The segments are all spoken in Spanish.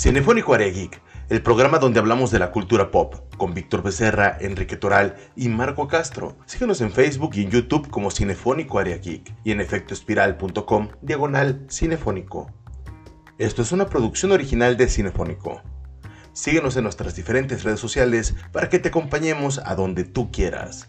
Cinefónico Área Geek, el programa donde hablamos de la cultura pop, con Víctor Becerra, Enrique Toral y Marco Castro. Síguenos en Facebook y en YouTube como Cinefónico Área Geek y en efectoespiral.com diagonal cinefónico. Esto es una producción original de Cinefónico. Síguenos en nuestras diferentes redes sociales para que te acompañemos a donde tú quieras.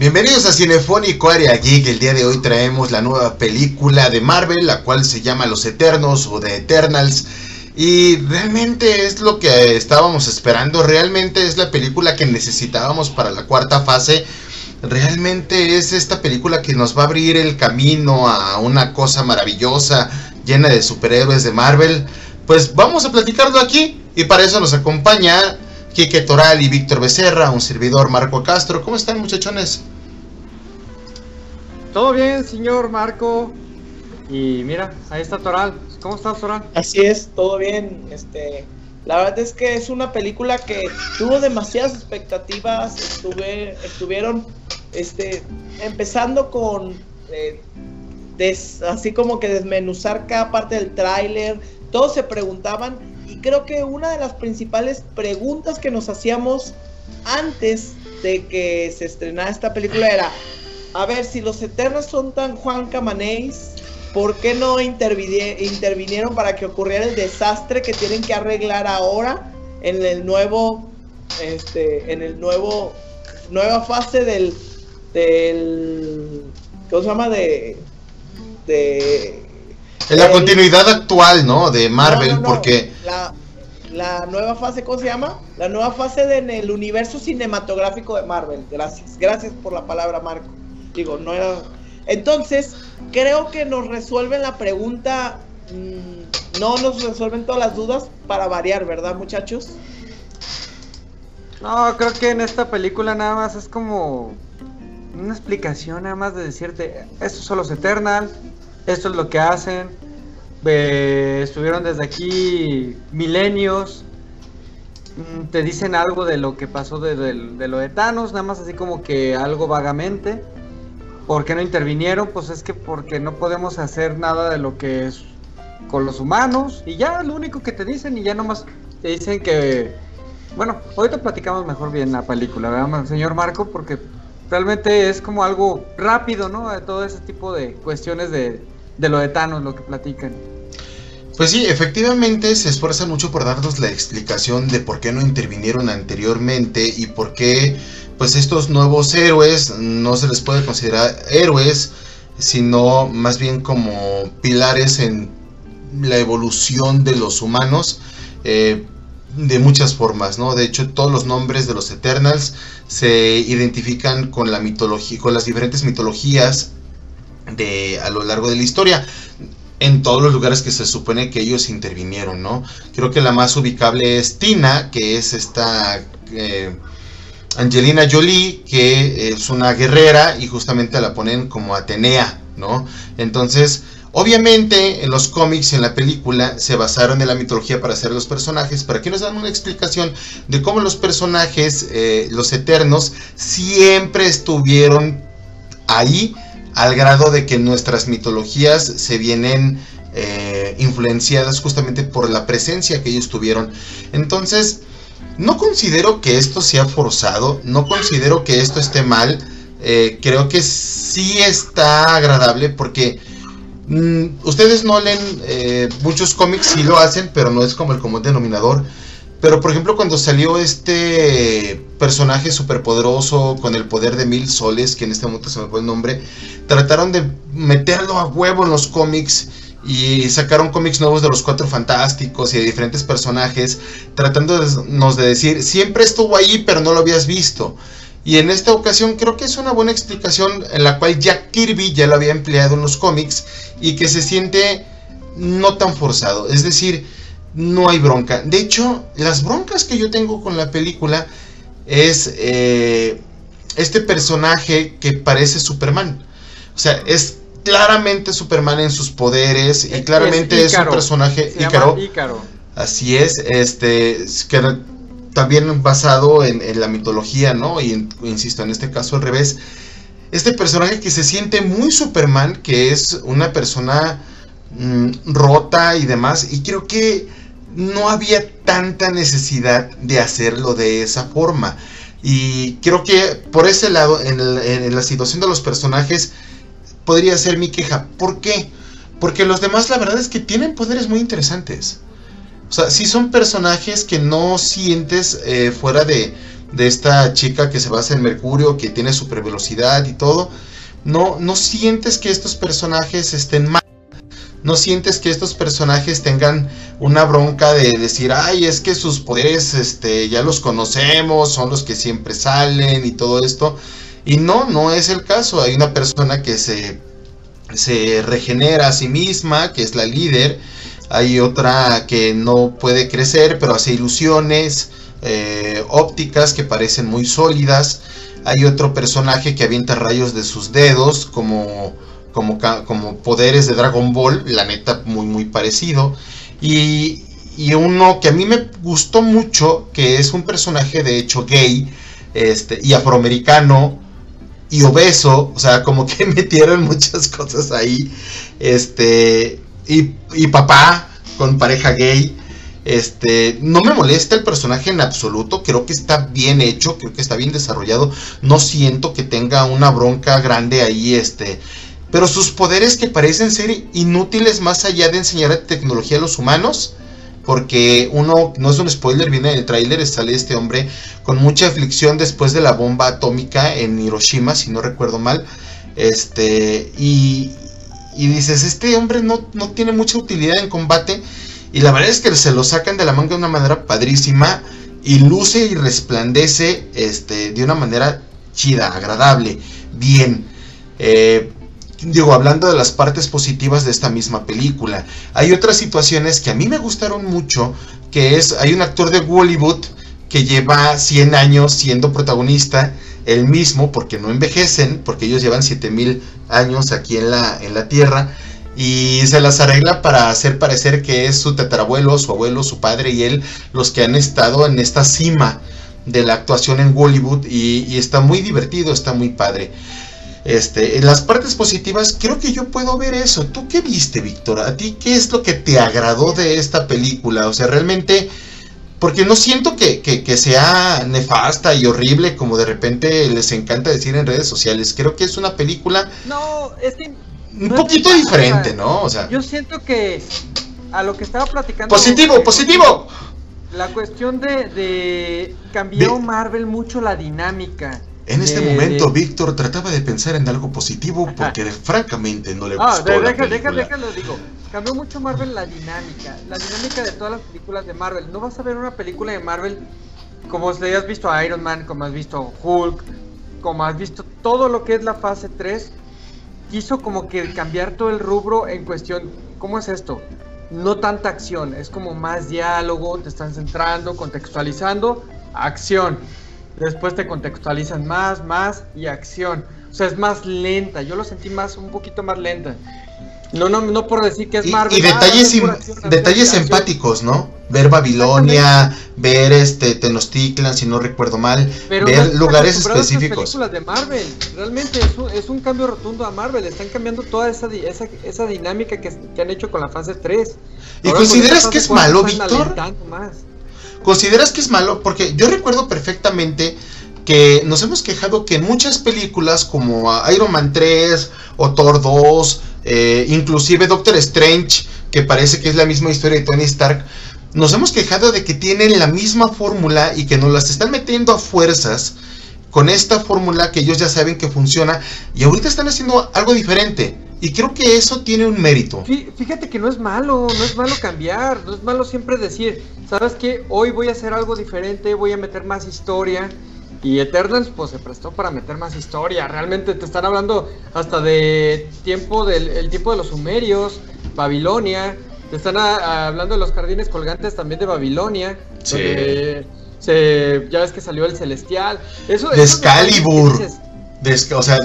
Bienvenidos a Cinefónico Área Geek. El día de hoy traemos la nueva película de Marvel, la cual se llama Los Eternos o The Eternals. Y realmente es lo que estábamos esperando. Realmente es la película que necesitábamos para la cuarta fase. Realmente es esta película que nos va a abrir el camino a una cosa maravillosa, llena de superhéroes de Marvel. Pues vamos a platicarlo aquí. Y para eso nos acompaña Quique Toral y Víctor Becerra, un servidor Marco Castro. ¿Cómo están muchachones? Todo bien, señor Marco. Y mira, ahí está Toral. ¿Cómo estás, Toral? Así es, todo bien. Este, la verdad es que es una película que tuvo demasiadas expectativas. Estuve, estuvieron, este, empezando con, eh, así como que desmenuzar cada parte del tráiler. Todos se preguntaban creo que una de las principales preguntas que nos hacíamos antes de que se estrenara esta película era, a ver, si los Eternos son tan Juan Camanéis, ¿por qué no intervinieron para que ocurriera el desastre que tienen que arreglar ahora en el nuevo, este, en el nuevo, nueva fase del, del, ¿cómo se llama? De, de en la continuidad actual, ¿no? De Marvel, porque... La, nueva fase, ¿cómo se llama? La nueva fase de, en el universo cinematográfico de Marvel. Gracias. Gracias por la palabra, Marco. Digo, no era... Entonces, creo que nos resuelven la pregunta... Mm, no nos resuelven todas las dudas para variar, ¿verdad, muchachos? No, creo que en esta película nada más es como una explicación nada más de decirte, estos son los Eternals, esto es lo que hacen. estuvieron desde aquí milenios. Mm, te dicen algo de lo que pasó de, lo de Thanos, nada más así como que algo vagamente. ¿Por qué no intervinieron? Pues es que porque no podemos hacer nada de lo que es con los humanos. Y ya lo único que te dicen y ya nomás te dicen que... Bueno, ahorita platicamos mejor bien la película, ¿verdad, señor Marco? Porque realmente es como algo rápido, ¿no? De todo ese tipo de cuestiones de, de lo de Thanos, lo que platican. Pues sí, efectivamente se esfuerzan mucho por darnos la explicación de por qué no intervinieron anteriormente y por qué pues estos nuevos héroes no se les puede considerar héroes, sino más bien como pilares en la evolución de los humanos. Eh, de muchas formas, ¿no? De hecho, todos los nombres de los Eternals se identifican con la mitología, con las diferentes mitologías de a lo largo de la historia en todos los lugares que se supone que ellos intervinieron, ¿no? Creo que la más ubicable es Tina, que es esta eh, Angelina Jolie, que es una guerrera y justamente la ponen como Atenea, ¿no? Entonces, obviamente en los cómics, en la película, se basaron en la mitología para hacer los personajes, para que nos dan una explicación de cómo los personajes, eh, los eternos, siempre estuvieron ahí al grado de que nuestras mitologías se vienen eh, influenciadas justamente por la presencia que ellos tuvieron. Entonces, no considero que esto sea forzado, no considero que esto esté mal, eh, creo que sí está agradable porque mm, ustedes no leen eh, muchos cómics, sí lo hacen, pero no es como el común denominador. Pero por ejemplo cuando salió este personaje superpoderoso con el poder de mil soles, que en este momento se me fue el nombre, trataron de meterlo a huevo en los cómics y sacaron cómics nuevos de los Cuatro Fantásticos y de diferentes personajes, tratándonos de decir, siempre estuvo ahí pero no lo habías visto. Y en esta ocasión creo que es una buena explicación en la cual Jack Kirby ya lo había empleado en los cómics y que se siente no tan forzado. Es decir, no hay bronca. De hecho, las broncas que yo tengo con la película es eh, este personaje que parece Superman. O sea, es claramente Superman en sus poderes y claramente es, un personaje Ícaro. Así es, este, que también basado en, la mitología, ¿no? Y insisto, en este caso al revés. Este personaje que se siente muy Superman, que es una persona mm, rota y demás, y creo que no había tanta necesidad de hacerlo de esa forma. Y creo que por ese lado, en, en la situación de los personajes, podría ser mi queja. ¿Por qué? Porque los demás la verdad es que tienen poderes muy interesantes. O sea, sí son personajes que no sientes eh, fuera de, de, esta chica que se basa en Mercurio, que tiene super velocidad y todo. No, no sientes que estos personajes estén mal. No sientes que estos personajes tengan una bronca de decir, ay, es que sus poderes este, ya los conocemos, son los que siempre salen y todo esto. Y no, no es el caso. Hay una persona que se, se regenera a sí misma, que es la líder. Hay otra que no puede crecer, pero hace ilusiones eh, ópticas que parecen muy sólidas. Hay otro personaje que avienta rayos de sus dedos como, como, como poderes de Dragon Ball, la neta muy muy parecido. Y, y uno que a mí me gustó mucho, que es un personaje de hecho gay este, y afroamericano, y obeso, o sea, como que metieron muchas cosas ahí. Este, y, y papá con pareja gay. Este, no me molesta el personaje en absoluto, creo que está bien hecho, creo que está bien desarrollado. No siento que tenga una bronca grande ahí, este, pero sus poderes que parecen ser inútiles más allá de enseñar tecnología a los humanos, porque uno, no es un spoiler, viene en el tráiler, sale este hombre con mucha aflicción después de la bomba atómica en Hiroshima, si no recuerdo mal, este, y, y dices, este hombre no, no tiene mucha utilidad en combate, y la verdad es que se lo sacan de la manga de una manera padrísima, y luce y resplandece este, de una manera chida, agradable, bien. Eh, digo, hablando de las partes positivas de esta misma película. Hay otras situaciones que a mí me gustaron mucho, que es, hay un actor de Hollywood que lleva 100 años siendo protagonista, el mismo, porque no envejecen, porque ellos llevan 7000 años aquí en la, en la Tierra, y se las arregla para hacer parecer que es su tatarabuelo, su abuelo, su padre y él los que han estado en esta cima de la actuación en Hollywood y, y está muy divertido, está muy padre. Este, en las partes positivas, creo que yo puedo ver eso. ¿Tú qué viste, Víctor? ¿A ti qué es lo que te agradó de esta película? O sea, realmente, porque no siento que, que, sea nefasta y horrible como de repente les encanta decir en redes sociales. Creo que es una película... No, es que... Un poquito diferente, ¿no? O sea... Yo siento que a lo que estaba platicando... Positivo, positivo. La cuestión de, de cambió Marvel mucho la dinámica. En este momento, Víctor trataba de pensar en algo positivo porque francamente no le ah, gustó. Ah, deja, déjalo, digo. Cambió mucho Marvel la dinámica, la dinámica de todas las películas de Marvel. No vas a ver una película de Marvel como si hayas visto a Iron Man, como has visto Hulk, como has visto todo lo que es la fase 3. Quiso como que cambiar todo el rubro en cuestión, ¿cómo es esto? No tanta acción, es como más diálogo, te están centrando, contextualizando, acción después te contextualizan más, más y acción. O sea, es más lenta. Yo lo sentí más, un poquito más lenta. No, no, no por decir que es Marvel. Y, detalles, detalles empáticos, ¿no? Ver Babilonia, ver este Tenochtitlan, si no recuerdo mal, ver lugares específicos. películas de Marvel, realmente es un, es un, cambio rotundo a Marvel. Están cambiando toda esa, esa, esa dinámica que, que, han hecho con la fase 3. ¿Y consideras que es malo, Víctor? Más. ¿Consideras que es malo? Porque yo recuerdo perfectamente que nos hemos quejado que en muchas películas como Iron Man 3 o Thor 2, eh, inclusive Doctor Strange, que parece que es la misma historia de Tony Stark, nos hemos quejado de que tienen la misma fórmula y que nos las están metiendo a fuerzas con esta fórmula que ellos ya saben que funciona y ahorita están haciendo algo diferente. Y creo que eso tiene un mérito. Fíjate que no es malo, no es malo cambiar, no es malo siempre decir, ¿sabes qué? Hoy voy a hacer algo diferente, voy a meter más historia. Y Eternals pues se prestó para meter más historia. Realmente te están hablando hasta de tiempo del el tiempo de los sumerios, Babilonia. Te están hablando de los jardines colgantes también de Babilonia. Sí. ya ves que salió el celestial. Eso, de Excalibur o sea,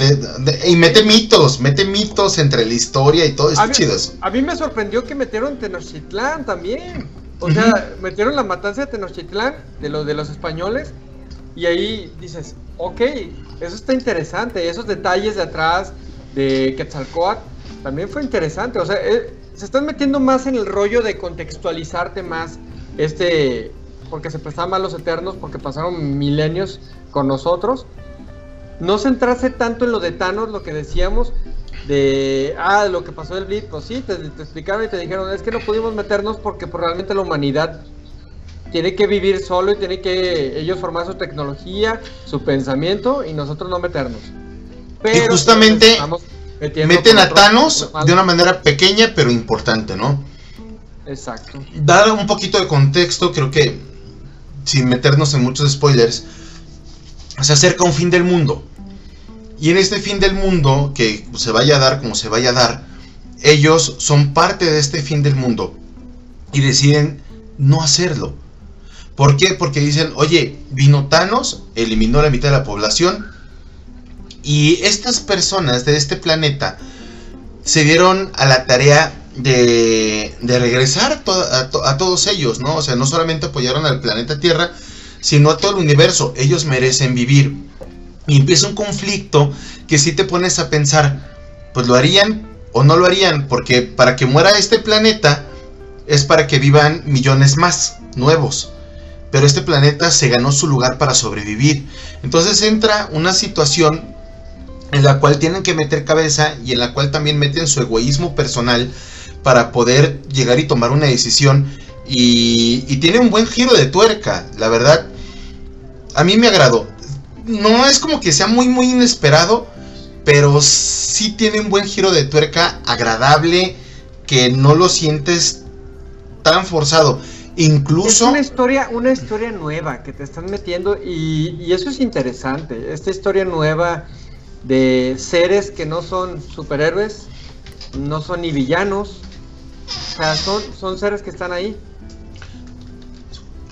y mete mitos, mete mitos entre la historia y todo, es chido A mí me sorprendió que metieron Tenochtitlán también. O sea, metieron la matanza de Tenochtitlán, de, los de los españoles, y ahí dices, ok, eso está interesante, esos detalles de atrás de Quetzalcoatl también fue interesante. O sea, eh, se están metiendo más en el rollo de contextualizarte más este, porque se prestaban más los eternos, porque pasaron milenios con nosotros no centrarse tanto en lo de Thanos, lo que decíamos, de, ah, lo que pasó del Blitz, pues sí, te, explicaron y te dijeron, es que no pudimos meternos porque pues, realmente la humanidad tiene que vivir solo y tiene que ellos formar su tecnología, su pensamiento y nosotros no meternos. Pero y justamente meten a Thanos de una manera pequeña pero importante, ¿no? Exacto. Dar un poquito de contexto, creo que sin meternos en muchos spoilers, se acerca un fin del mundo. Y en este fin del mundo, que se vaya a dar como se vaya a dar, ellos son parte de este fin del mundo y deciden no hacerlo. ¿Por qué? Porque dicen, oye, vino Thanos, eliminó la mitad de la población y estas personas de este planeta se dieron a la tarea de, regresar a, a, todos ellos, ¿no? O sea, no solamente apoyaron al planeta Tierra, sino a todo el universo. Ellos merecen vivir. Y empieza un conflicto que si te pones a pensar, pues lo harían o no lo harían, porque para que muera este planeta es para que vivan millones más nuevos. Pero este planeta se ganó su lugar para sobrevivir. Entonces entra una situación en la cual tienen que meter cabeza y en la cual también meten su egoísmo personal para poder llegar y tomar una decisión. Y, y tiene un buen giro de tuerca, la verdad a mí me agradó. No es como que sea muy, muy inesperado, pero sí tiene un buen giro de tuerca agradable que no lo sientes tan forzado. Incluso... Es una historia, una historia nueva que te están metiendo y, eso es interesante. Esta historia nueva de seres que no son superhéroes, no son ni villanos, o sea, son, son seres que están ahí.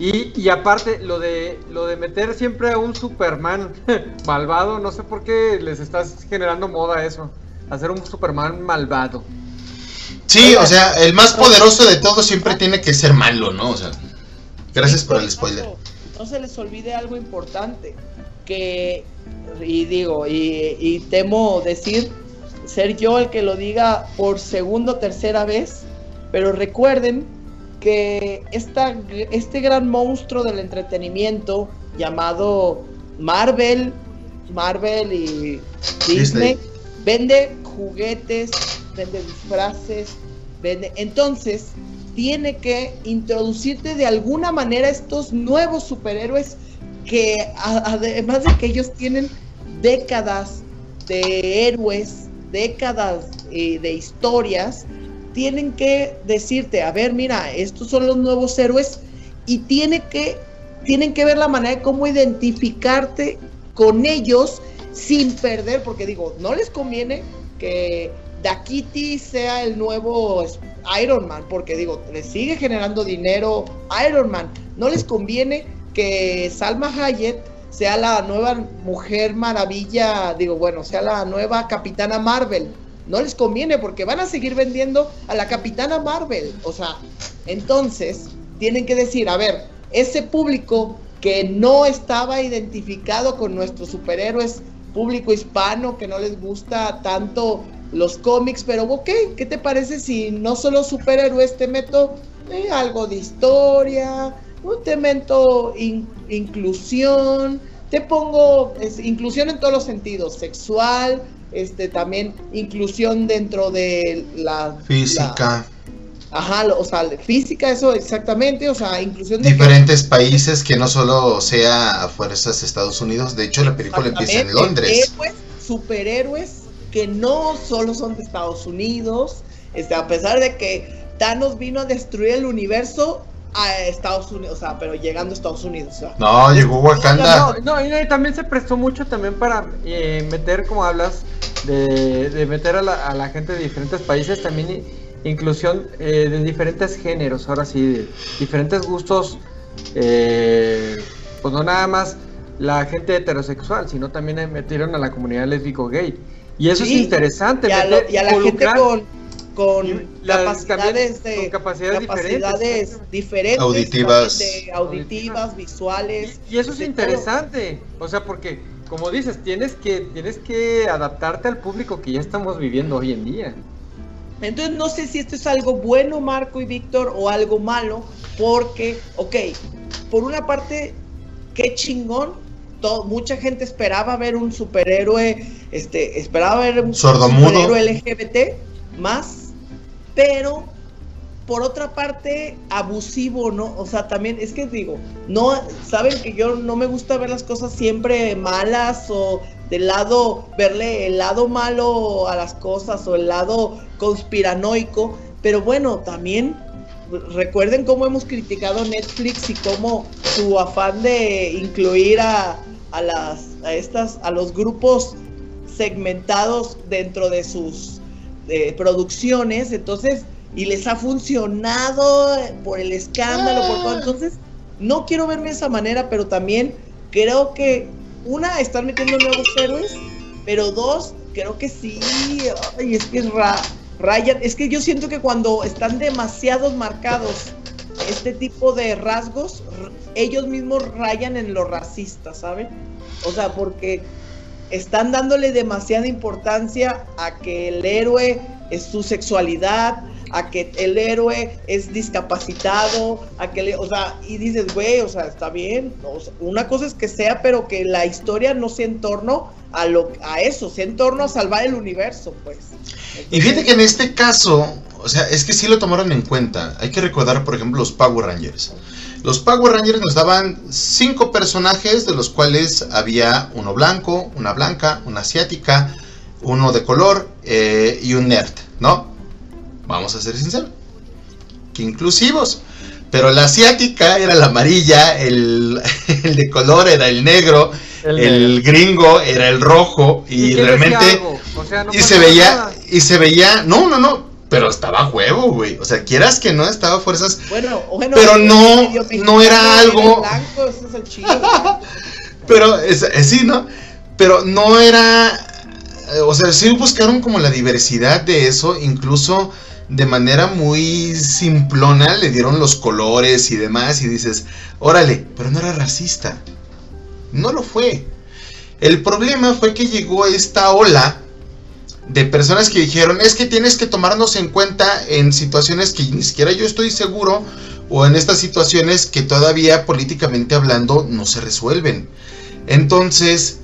Y, aparte, lo de, lo de meter siempre a un Superman malvado, no sé por qué les estás generando moda eso. Hacer un Superman malvado. Sí, o sea, el más poderoso de todos siempre tiene que ser malo, ¿no? O sea, gracias por el spoiler. No se les olvide algo importante, que, y digo, y, y temo decir, ser yo el que lo diga por segunda o tercera vez, pero recuerden que esta, este gran monstruo del entretenimiento llamado Marvel, Marvel y Disney, vende juguetes, vende disfraces, vende... Entonces, tiene que introducirte de alguna manera estos nuevos superhéroes que además de que ellos tienen décadas de héroes, décadas eh, de historias, tienen que decirte, a ver, mira, estos son los nuevos héroes y tiene que, tienen que ver la manera de cómo identificarte con ellos sin perder, porque digo, no les conviene que Dakiti sea el nuevo Iron Man, porque digo, les sigue generando dinero Iron Man. No les conviene que Salma Hayek sea la nueva mujer maravilla, digo, bueno, sea la nueva capitana Marvel no les conviene porque van a seguir vendiendo a la Capitana Marvel. O sea, entonces tienen que decir, a ver, ese público que no estaba identificado con nuestros superhéroes, público hispano que no les gusta tanto los cómics, pero ok, ¿qué te parece si no solo superhéroes te meto eh, algo de historia, te meto inclusión, te pongo inclusión en todos los sentidos, sexual, este también inclusión dentro de la física. Ajá, o sea, física, eso exactamente, o sea, inclusión de... Diferentes países que no solo sea a fuerzas de Estados Unidos, de hecho la película empieza en Londres. Héroes, superhéroes que no solo son de Estados Unidos, este, a pesar de que Thanos vino a destruir el universo, a Estados Unidos, o sea, pero llegando a Estados Unidos. no, llegó Wakanda. No, no, y también se prestó mucho también para eh, meter, como hablas, de, de meter a la, a la, gente de diferentes países, también inclusión eh, de diferentes géneros, ahora sí, de diferentes gustos, eh, pues no nada más la gente heterosexual, sino también metieron a la comunidad lésbico gay. Y eso es interesante. Y a, la gente con con capacidades, de, capacidades, diferentes, auditivas, auditivas, visuales. Y, eso es interesante, o sea, porque como dices, tienes que tienes que adaptarte al público que ya estamos viviendo hoy en día. Entonces no sé si esto es algo bueno, Marco y Víctor, o algo malo, porque, ok, por una parte, qué chingón mucha gente esperaba ver un superhéroe, este, esperaba ver un superhéroe LGBT más pero por otra parte abusivo, ¿no? O sea, también es que digo, no, saben que yo no me gusta ver las cosas siempre malas o del lado, verle el lado malo a las cosas o el lado conspiranoico, pero bueno, también recuerden cómo hemos criticado Netflix y cómo su afán de incluir a, a las a estas a los grupos segmentados dentro de sus producciones, entonces, y les ha funcionado por el escándalo, por todo. Ah. Entonces, no quiero verme de esa manera, pero también creo que, una, están metiendo nuevos héroes, pero dos, creo que sí, ay, es que es rayan, es que yo siento que cuando están demasiados marcados este tipo de rasgos, ellos mismos rayan en lo racista, ¿saben? O sea, porque están dándole demasiada importancia a que el héroe es su sexualidad, a que el héroe es discapacitado, a que le, o sea, y dices, güey, o sea, está bien, una cosa es que sea, pero que la historia no sea en torno a lo a eso, sea en torno a salvar el universo, pues. y fíjate que en este caso, o sea, es que sí lo tomaron en cuenta. Hay que recordar, por ejemplo, los Power Rangers. Los Power Rangers nos daban cinco personajes, de los cuales había uno blanco, una blanca, una asiática, uno de color eh, y un nerd, ¿no? Vamos a ser sinceros. Que inclusivos. Pero la asiática era la amarilla, el, de color era el negro, el, gringo era el rojo y, realmente y se veía y se veía, no, no, no, pero estaba huevo, güey. O sea, quieras que no, estaba fuerzas. Bueno, bueno pero no, no era algo. Blanco, es el chido. pero, es, sí, ¿no? Pero no era. Eh, o sea, sí buscaron como la diversidad de eso, incluso de manera muy simplona le dieron los colores y demás y dices, órale, pero no era racista. No lo fue. El problema fue que llegó esta ola de personas que dijeron, es que tienes que tomarnos en cuenta en situaciones que ni siquiera yo estoy seguro o en estas situaciones que todavía políticamente hablando no se resuelven. Entonces,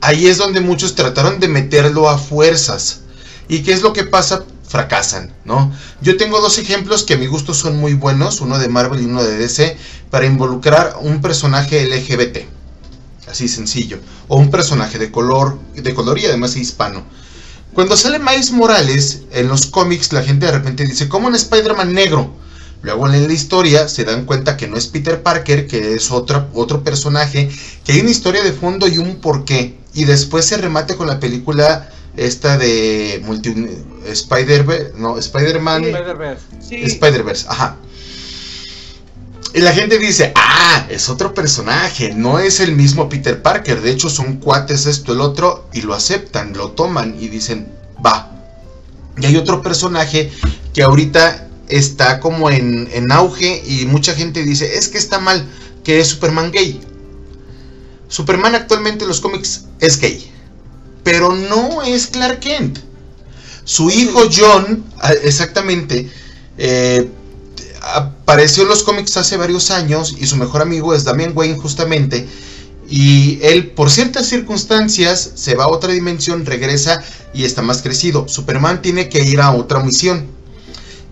ahí es donde muchos trataron de meterlo a fuerzas. ¿Y qué es lo que pasa? Fracasan, ¿no? Yo tengo dos ejemplos que a mi gusto son muy buenos, uno de Marvel y uno de DC, para involucrar un personaje LGBT. Así sencillo. O un personaje de color, de color y además hispano. Cuando sale Miles Morales en los cómics, la gente de repente dice, ¿cómo un Spider-Man negro? Luego en la historia se dan cuenta que no es Peter Parker, que es otro, otro personaje, que hay una historia de fondo y un porqué. Y después se remate con la película esta de multi, Spider no, Spider-Man Spider-Verse, ajá. Y la gente dice, ah, es otro personaje, no es el mismo Peter Parker, de hecho son cuates esto, el otro, y lo aceptan, lo toman y dicen, va. Y hay otro personaje que ahorita está como en, en auge y mucha gente dice, es que está mal, que es Superman gay. Superman actualmente en los cómics es gay, pero no es Clark Kent. Su hijo John, ah, exactamente, eh, apareció en los cómics hace varios años y su mejor amigo es Damian Wayne justamente. Y él, por ciertas circunstancias, se va a otra dimensión, regresa y está más crecido. Superman tiene que ir a otra misión.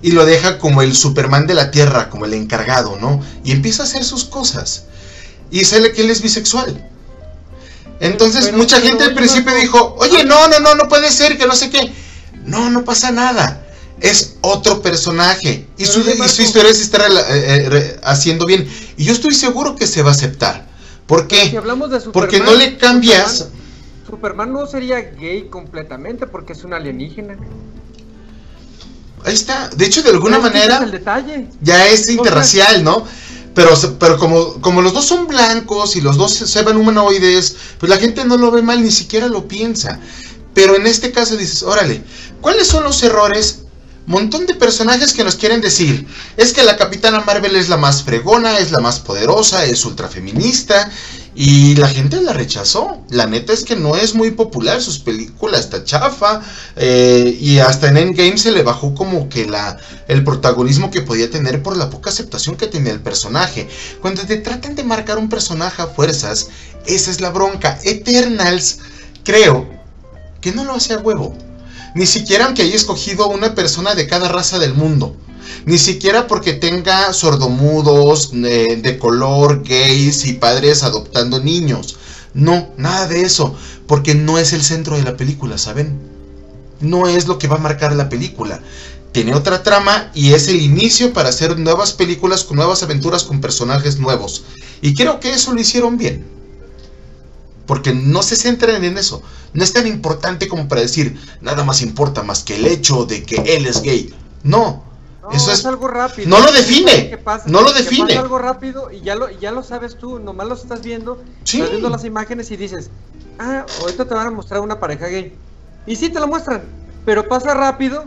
y lo deja como el Superman de la Tierra, como el encargado, ¿no? Y empieza a hacer sus cosas. Y sale que él es bisexual. Entonces mucha gente al principio dijo, oye, no, no, no, no puede ser, que no sé qué. No, no pasa nada. Es otro personaje. Y su, historia se está eh, eh, haciendo bien. Y yo estoy seguro que se va a aceptar. ¿Por qué? porque no le cambias... Superman no sería gay completamente porque es un alienígena. Ahí está. De hecho, de alguna manera. detalle. Ya es interracial, ¿no? Pero, pero como, como los dos son blancos y los dos se ven humanoides, pues la gente no lo ve mal, ni siquiera lo piensa. Pero en este caso dices, órale, ¿cuáles son los errores montón de personajes que nos quieren decir, es que la Capitana Marvel es la más fregona, es la más poderosa, es ultra feminista y la gente la rechazó. La neta es que no es muy popular, sus películas está chafa eh, y hasta en Endgame se le bajó como que la, el protagonismo que podía tener por la poca aceptación que tenía el personaje. Cuando te tratan de marcar un personaje a fuerzas, esa es la bronca. Eternals, creo que no lo hace a huevo. Ni siquiera aunque haya escogido una persona de cada raza del mundo. Ni siquiera porque tenga sordomudos, eh, de color, gays y padres adoptando niños. No, nada de eso. Porque no es el centro de la película, ¿saben? No es lo que va a marcar la película. Tiene otra trama y es el inicio para hacer nuevas películas con nuevas aventuras con personajes nuevos. Y creo que eso lo hicieron bien. Porque no se centran en eso. No es tan importante como para decir, nada más importa más que el hecho de que él es gay. No. eso es, algo rápido. No lo define. no lo define. Es algo rápido y ya lo, ya lo sabes tú. Nomás lo estás viendo. Estás viendo las imágenes y dices, ah, ahorita te van a mostrar una pareja gay. Y sí te lo muestran. Pero pasa rápido.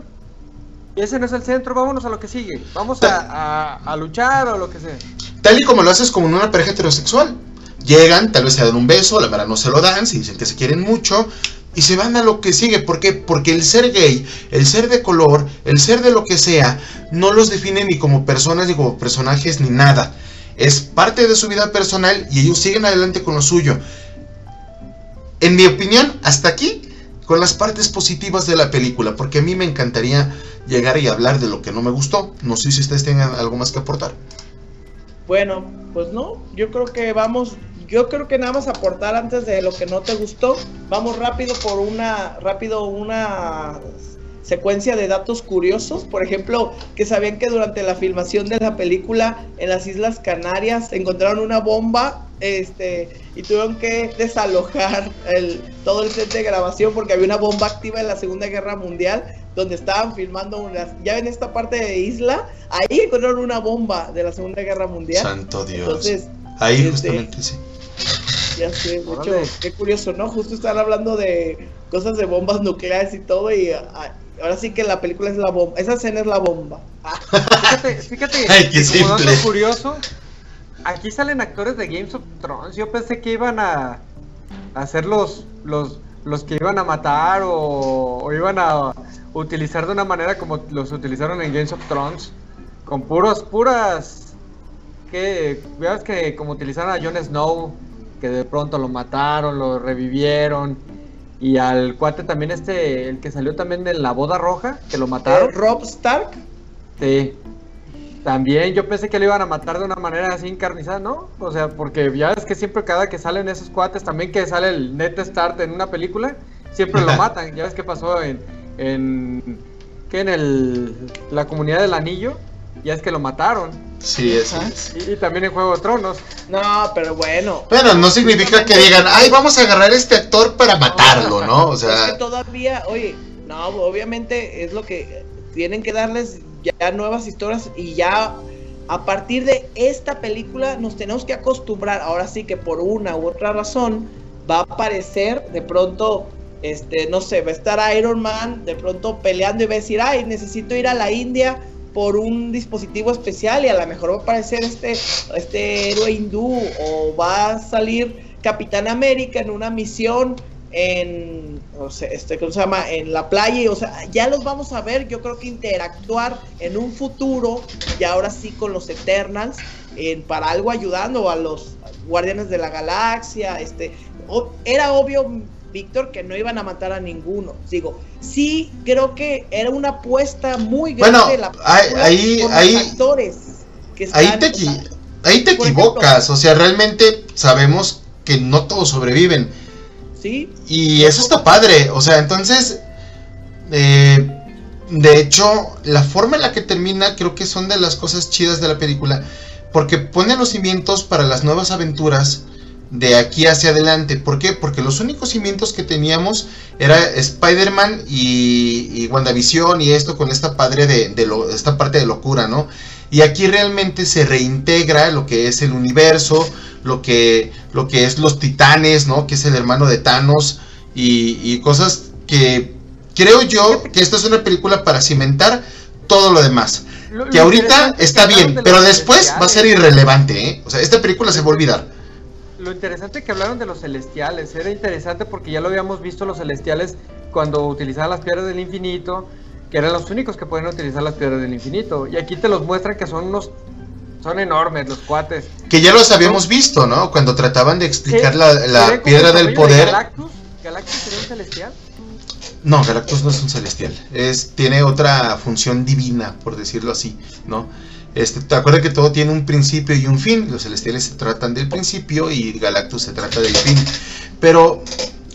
Y ese no es el centro. Vámonos a lo que sigue. Vamos a, a luchar o lo que sea. Tal y como lo haces como en una pareja heterosexual. Llegan, tal vez se dan un beso, la verdad no se lo dan, se dicen que se quieren mucho y se van a lo que sigue. ¿Por qué? Porque el ser gay, el ser de color, el ser de lo que sea, no los define ni como personas, ni como personajes, ni nada. Es parte de su vida personal y ellos siguen adelante con lo suyo. En mi opinión, hasta aquí, con las partes positivas de la película, porque a mí me encantaría llegar y hablar de lo que no me gustó. No sé si ustedes tengan algo más que aportar. Bueno, pues no, yo creo que vamos yo creo que nada más aportar antes de lo que no te gustó. Vamos rápido por una, rápido una secuencia de datos curiosos. Por ejemplo, que sabían que durante la filmación de la película en las Islas Canarias encontraron una bomba este, y tuvieron que desalojar el, todo el set de grabación porque había una bomba activa en la Segunda Guerra Mundial donde estaban filmando unas, ya en esta parte de isla, ahí encontraron una bomba de la Segunda Guerra Mundial. Santo Dios. Entonces, ahí este, justamente sí. Ya sé, mucho, qué curioso, ¿no? Justo están hablando de cosas de bombas nucleares y todo y ah, ahora sí que la película es la bomba, esa escena es la bomba. Fíjate, fíjate, Ay, qué como dato curioso, aquí salen actores de Games of Thrones, yo pensé que iban a, hacer los, los, los que iban a matar o, o iban a utilizar de una manera como los utilizaron en Games of Thrones, con puros, puras que veas que como utilizaron a Jon Snow, que de pronto lo mataron, lo revivieron. Y al cuate también este, el que salió también de la boda roja, que lo mataron. ¿Eh, ¿Rob Stark? Sí. También yo pensé que lo iban a matar de una manera así encarnizada, ¿no? O sea, porque ya es que siempre cada que salen esos cuates, también que sale el Net Start en una película, siempre lo matan. Ya ves qué pasó en, en que en el la comunidad del anillo, ya es que lo mataron. Sí, es. Y, también en Juego de Tronos. No, pero bueno. Bueno, no significa que digan, ay, vamos a agarrar a este actor para matarlo, ¿no? O sea. Es que todavía, oye, no, obviamente es lo que tienen que darles ya nuevas historias y ya a partir de esta película nos tenemos que acostumbrar. Ahora sí que por una u otra razón va a aparecer de pronto este, no sé, va a estar Iron Man de pronto peleando y va a decir, ay, necesito ir a la India por un dispositivo especial y a lo mejor va a aparecer este, este héroe hindú o va a salir Capitán América en una misión en, no sé, este, ¿cómo se llama? En la playa, o sea, ya los vamos a ver, yo creo que interactuar en un futuro, y ahora sí con los Eternals, en, para algo ayudando a los Guardianes de la Galaxia, este, era obvio Víctor, que no iban a matar a ninguno. Digo, sí, creo que era una apuesta muy grande bueno, la ahí, con ahí, los actores. Que ahí te, o sea, equi- ahí te por equivocas, o sea, realmente sabemos que no todos sobreviven. sí, Y eso está padre, o sea, entonces, eh, de hecho, la forma en la que termina creo que son de las cosas chidas de la película, porque pone los cimientos para las nuevas aventuras de aquí hacia adelante. ¿Por qué? Porque los únicos cimientos que teníamos era Spider-Man y, y WandaVision y esto con esta, padre de, de lo- esta parte de locura, ¿no? Y aquí realmente se reintegra lo que es el universo, lo que, lo que es los titanes, ¿no? Que es el hermano de Thanos y, y cosas que creo yo que esta es una película para cimentar todo lo demás. Lo- Que ahorita está bien, pero después va a ser irrelevante, ¿eh? O sea, esta película se va a olvidar. Lo interesante que hablaron de los celestiales, era interesante porque ya lo habíamos visto los celestiales cuando utilizaban las piedras del infinito, que eran los únicos que pueden utilizar las piedras del infinito. Y aquí te los muestran que son unos, son enormes los cuates. Que ya los habíamos visto, ¿no? Cuando trataban de explicar Sí, la, la piedra el del tamaño de poder. Galactus, Galactus sería un celestial. No, Galactus no es un celestial. Es, tiene otra función divina, por decirlo así, ¿no? Este, te acuerdas que todo tiene un principio y un fin. Los celestiales se tratan del principio y Galactus se trata del fin. Pero,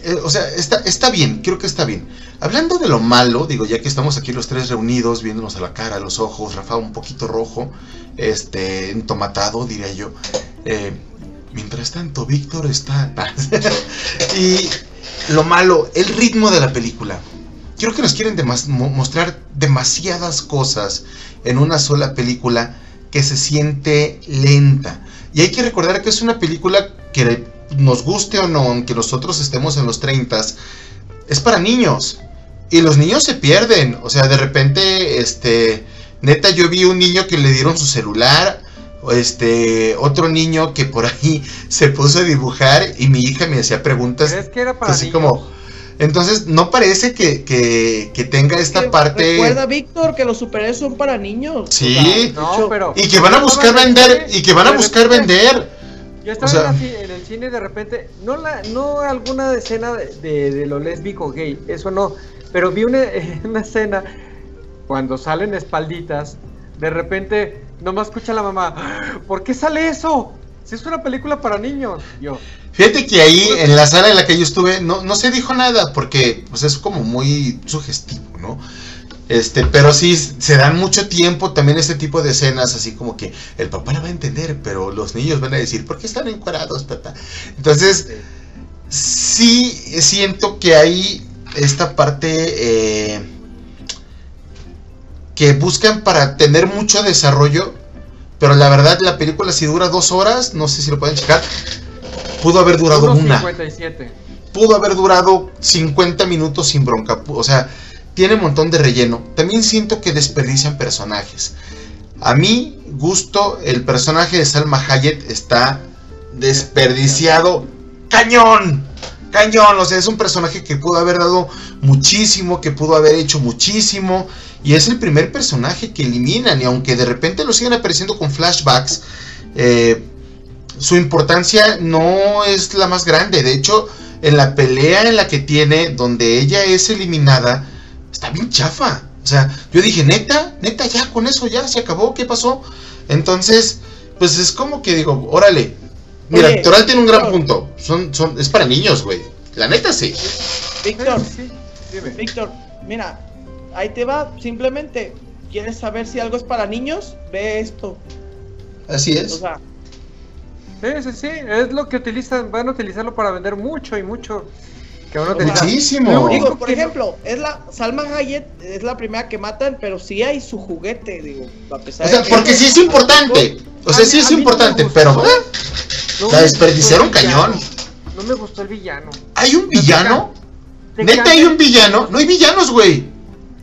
eh, o sea, está, está bien, creo que está bien. Hablando de lo malo, digo, ya que estamos aquí los tres reunidos, viéndonos a la cara, a los ojos, Rafa un poquito rojo, este, entomatado, diría yo. Eh, mientras tanto, Víctor está. y lo malo, el ritmo de la película. Creo que nos quieren demas- mostrar demasiadas cosas en una sola película que se siente lenta. Y hay que recordar que es una película que nos guste o no, aunque nosotros estemos en los 30, es para niños. Y los niños se pierden. O sea, de repente, este, neta, yo vi un niño que le dieron su celular. Este, otro niño que por ahí se puso a dibujar y mi hija me hacía preguntas ¿Crees que era para así niños? como, entonces no parece que, que, que tenga esta que parte Recuerda, Víctor, que los superhéroes son para niños. Sí. No, pero... y que van a buscar vender y que van a buscar repente- vender. Yo estaba O sea- en, la en el cine y de repente, no la, no alguna escena de, de, de lo lésbico gay, eso no, pero vi una, una escena cuando salen espalditas, de repente nomás escucha la mamá, "¡Ah! ¿por qué sale eso? Si es una película para niños. Yo, Fíjate que ahí en la sala en la que yo estuve no, no se dijo nada porque pues es como muy sugestivo, ¿no? Este, pero sí se dan mucho tiempo también este tipo de escenas así como que el papá la va a entender, pero los niños van a decir, ¿por qué están encuadrados, papá? Entonces, sí siento que hay esta parte eh, que buscan para tener mucho desarrollo, pero la verdad la película si dura dos horas, no sé si lo pueden checar, pudo haber durado una, 57. pudo haber durado 50 minutos sin bronca, o sea, tiene un montón de relleno. También siento que desperdician personajes. A mi gusto, el personaje de Salma Hayek está desperdiciado cañón. Cañón, o sea, es un personaje que pudo haber dado muchísimo, que pudo haber hecho muchísimo, y es el primer personaje que eliminan, y aunque de repente lo siguen apareciendo con flashbacks, eh, su importancia no es la más grande. De hecho, en la pelea en la que tiene, donde ella es eliminada, está bien chafa. O sea, yo dije, neta, neta, ya con eso ya se acabó, ¿qué pasó? Entonces, pues es como que digo, órale. Mira, Oye, Toral tiene un gran Víctor. punto. Son, son, es para niños, güey. La neta sí. Víctor, Sí, dime. Víctor, mira, ahí te va. Simplemente, ¿quieres saber si algo es para niños? Ve esto. Así O es. sea, Sí, sí, sí, es lo que utilizan, van a utilizarlo para vender mucho y mucho. Que van a utilizar. Muchísimo. Lo único digo, por ejemplo, es la Salma Hayek es la primera que matan, pero sí hay su juguete, digo, a pesar O sea, de que- porque sí es importante. O sea, mí- sí es no importante, pero ¿eh? No la desperdiciaron cañón. No me gustó el villano. ¿hay un villano? ¿Neta hay un villano? No hay villanos, güey.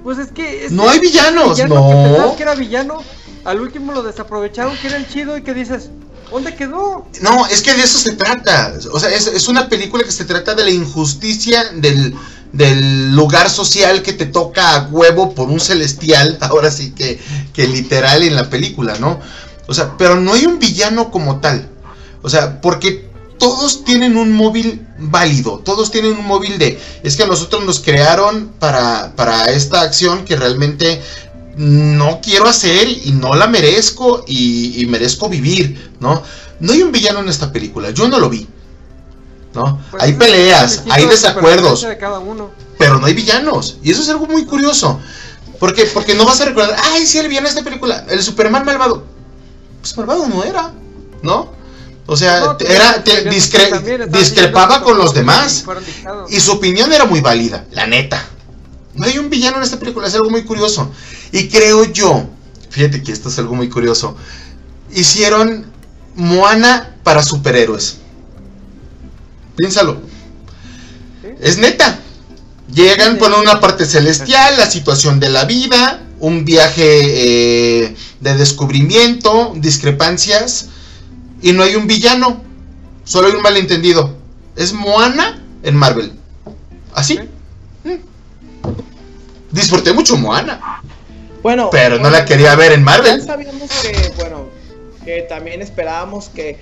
Pues es que. es No que hay villanos, villano no. Que era villano, al último lo desaprovecharon, que era el chido y que dices, ¿dónde quedó? No, es que de eso se trata. O sea, es, es una película que se trata de la injusticia del, del lugar social que te toca a huevo por un celestial. Ahora sí que, que literal en la película, ¿no? O sea, pero no hay un villano como tal. O sea, porque todos tienen un móvil válido, todos tienen un móvil de, es que a nosotros nos crearon para, para esta acción que realmente no quiero hacer y no la merezco y, y merezco vivir, ¿no? No hay un villano en esta película, yo no lo vi. ¿no? Pues hay peleas, el hay desacuerdos, supervivencia de cada uno. pero no hay villanos. Y eso es algo muy curioso. Porque, porque no vas a recordar, ay, sí, el villano de esta película, el Superman malvado. Pues malvado no era, ¿no? O sea, No, era, te- discre- discrepaba con los demás. Y su opinión era muy válida, la neta. No hay un villano en esta película, es algo muy curioso. Y creo yo, fíjate que esto es algo muy curioso. Hicieron Moana para superhéroes. Piénsalo. ¿Sí? Es neta. Llegan, ponen una parte celestial, la situación de la vida, un viaje eh, de descubrimiento, discrepancias, y no hay un villano, solo hay un malentendido. Es Moana en Marvel. Así. Sí. Mm. Disfruté mucho Moana, Bueno, pero no la quería ver en Ya Marvel. sabíamos que, bueno, que también esperábamos que eh,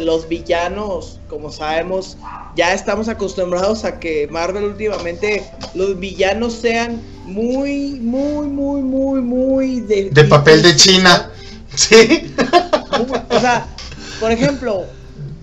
los villanos, como sabemos, ya estamos acostumbrados a que Marvel últimamente los villanos sean muy, muy, muy, muy, muy de, De papel de China. Sí. o sea, por ejemplo,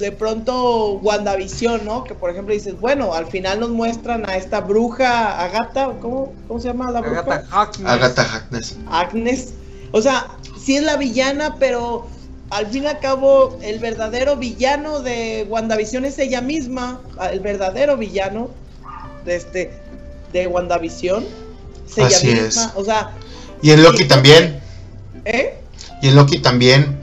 de pronto WandaVision, ¿no? Que por ejemplo dices, bueno, al final nos muestran a esta bruja, Agatha, ¿cómo, cómo se llama la bruja? Agatha Harkness. Agatha Harkness. Agnes. O sea, sí es la villana, pero al fin y al cabo, el verdadero villano de WandaVision es ella misma. El verdadero villano de este de WandaVision es ella Así misma. es. O sea, Y en Loki también. ¿eh? Y en Loki también.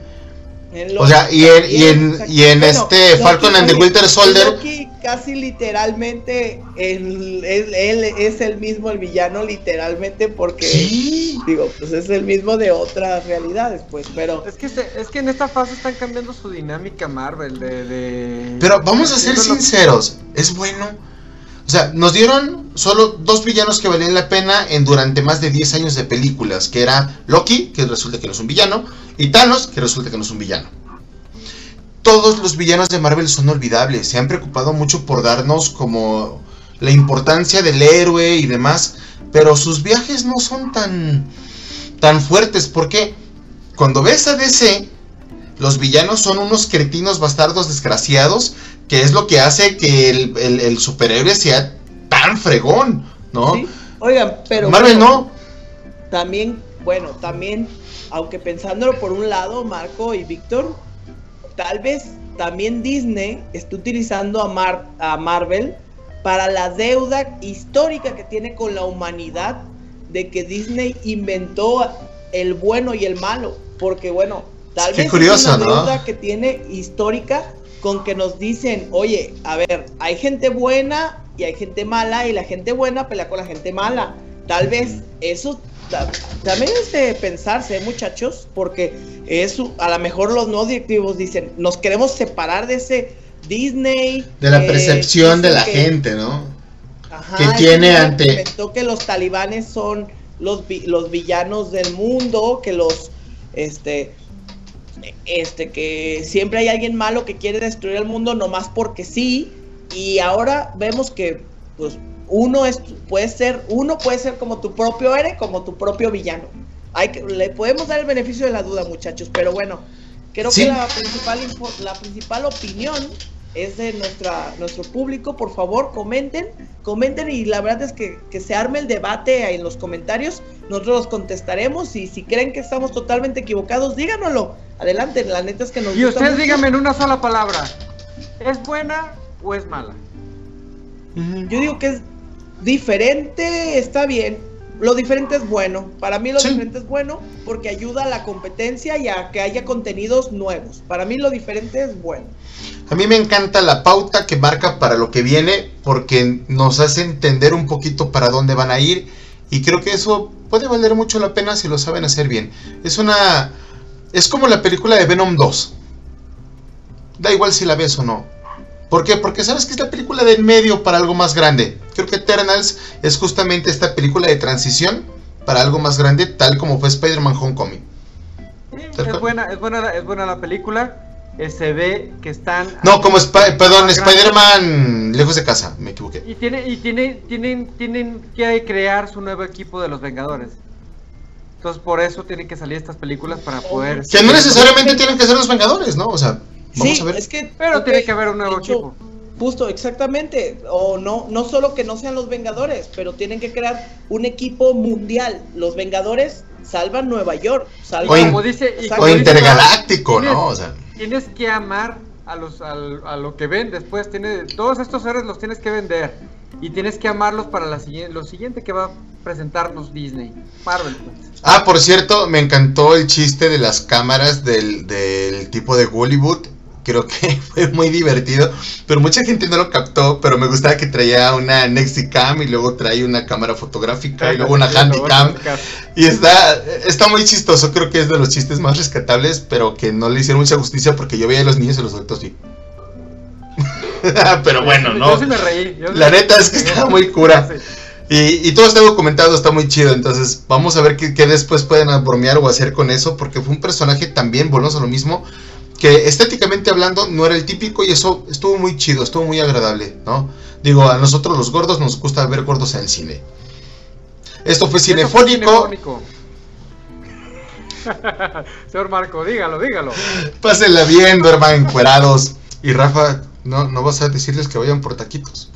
O sea, y en- y en- y en este Falcon and the Winter Soldier- Loki casi literalmente, él, él es el mismo el villano literalmente porque, Sí. digo, pues es el mismo de otras realidades, pues, pero... Es que, se- es que en esta fase están cambiando su dinámica Marvel de... de- Pero vamos a ser sinceros, es bueno. O sea, nos dieron solo dos villanos que valían la pena en durante más de 10 años de películas, que era Loki, que resulta que no es un villano, y Thanos, que resulta que no es un villano. Todos los villanos de Marvel son olvidables, se han preocupado mucho por darnos como la importancia del héroe y demás, pero sus viajes no son tan tan fuertes, porque cuando ves a DC, los villanos son unos cretinos bastardos desgraciados, que es lo que hace que el, el- el superhéroe sea tan fregón, ¿no? Sí. Oigan, pero... Marvel bueno, no. También, bueno, también, aunque pensándolo por un lado, Marco y Víctor, tal vez también Disney está utilizando a, Mar- a Marvel para la deuda histórica que tiene con la humanidad de que Disney inventó el bueno y el malo. Porque bueno, tal Qué vez curioso, es una ¿no? deuda que tiene histórica con que nos dicen, oye, a ver, hay gente buena y hay gente mala y la gente buena pelea con la gente mala. Tal vez eso ta- también es de pensarse, ¿eh, muchachos, porque eso, a lo mejor los no directivos dicen, nos queremos separar de ese Disney. De la eh, percepción de la que- gente, ¿no? Ajá, que tiene ante- que los talibanes son los, los villanos del mundo, que los este este que siempre hay alguien malo que quiere destruir el mundo nomás porque sí y ahora vemos que pues uno es puede ser uno puede ser como tu propio héroe como tu propio villano hay que le podemos dar el beneficio de la duda muchachos pero bueno creo Sí. que la principal la principal opinión es de nuestra nuestro público por favor comenten comenten y la verdad es que, que se arme el debate en los comentarios nosotros los contestaremos y si creen que estamos totalmente equivocados díganoslo adelante la neta es que nos Y gusta ustedes mucho. díganme en una sola palabra. ¿Es buena o es mala? Yo digo que es diferente, está bien. Lo diferente es bueno. Para mí lo Sí. diferente es bueno porque ayuda a la competencia y a que haya contenidos nuevos. Para mí lo diferente es bueno. A mí me encanta la pauta que marca para lo que viene porque nos hace entender un poquito para dónde van a ir y creo que eso puede valer mucho la pena si lo saben hacer bien. Es una es como la película de Venom 2. Da igual si la ves o no. ¿Por qué? Porque sabes que es la película del medio para algo más grande. Creo que Eternals es justamente esta película de transición para algo más grande, tal como fue Spider-Man Homecoming. Sí, es buena, es buena, es buena la película. Eh, se ve que están... No, como Sp- perdón, Spider-Man lejos de casa, me equivoqué. Y, tiene, y tiene, tienen, tienen que crear su nuevo equipo de los Vengadores. Entonces por eso tienen que salir estas películas para poder... Que no necesariamente tienen que ser los Vengadores, ¿no? O sea, vamos Sí, a ver. es que. Pero ok, tiene que haber un nuevo hecho, equipo. Justo, exactamente. O no, no solo que no sean los Vengadores, pero tienen que crear un equipo mundial. Los Vengadores salvan Nueva York. Salvan, O in- Como dice, y o como O dice intergaláctico, tienes- ¿no? O sea, Tienes que amar a los al- a, lo que ven después. Tiene, todos estos héroes los tienes que vender. Y tienes que amarlos para la siguiente, lo siguiente que va a presentarnos Disney. Marvel. pues. Ah, por cierto, me encantó el chiste de las cámaras del, del tipo de Hollywood. Creo que fue muy divertido, pero mucha gente no lo captó, pero me gustaba que traía una Nexicam y luego trae una cámara fotográfica y luego una Handycam. Y está, está muy chistoso, creo que es de los chistes más rescatables, pero que no le hicieron mucha justicia porque yo veía a los niños y los adultos sí. pero bueno, Yo no. sí me reí. yo sí La neta es que está muy cura. Sí. Y, y todo está documentado, está muy chido. Entonces, vamos a ver qué, qué después pueden bromear o hacer con eso. Porque fue un personaje también, volvemos a lo mismo. Que estéticamente hablando no era el típico y eso estuvo muy chido, estuvo muy agradable, ¿no? Digo, a nosotros los gordos nos gusta ver gordos en el cine. Esto fue Cinefónico. Señor Marco, dígalo, dígalo. Pásenla bien, duerman encuerados. Y Rafa, no, no vas a decirles que vayan por taquitos.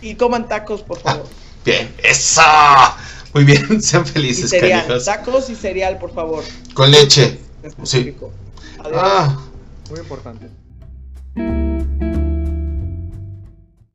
Y coman tacos, por favor. Bien, eso. Muy bien, sean y felices, cereal. canijos. Tacos y cereal, por favor. Con leche. Sí. Específico. Adiós. Ah. Muy importante.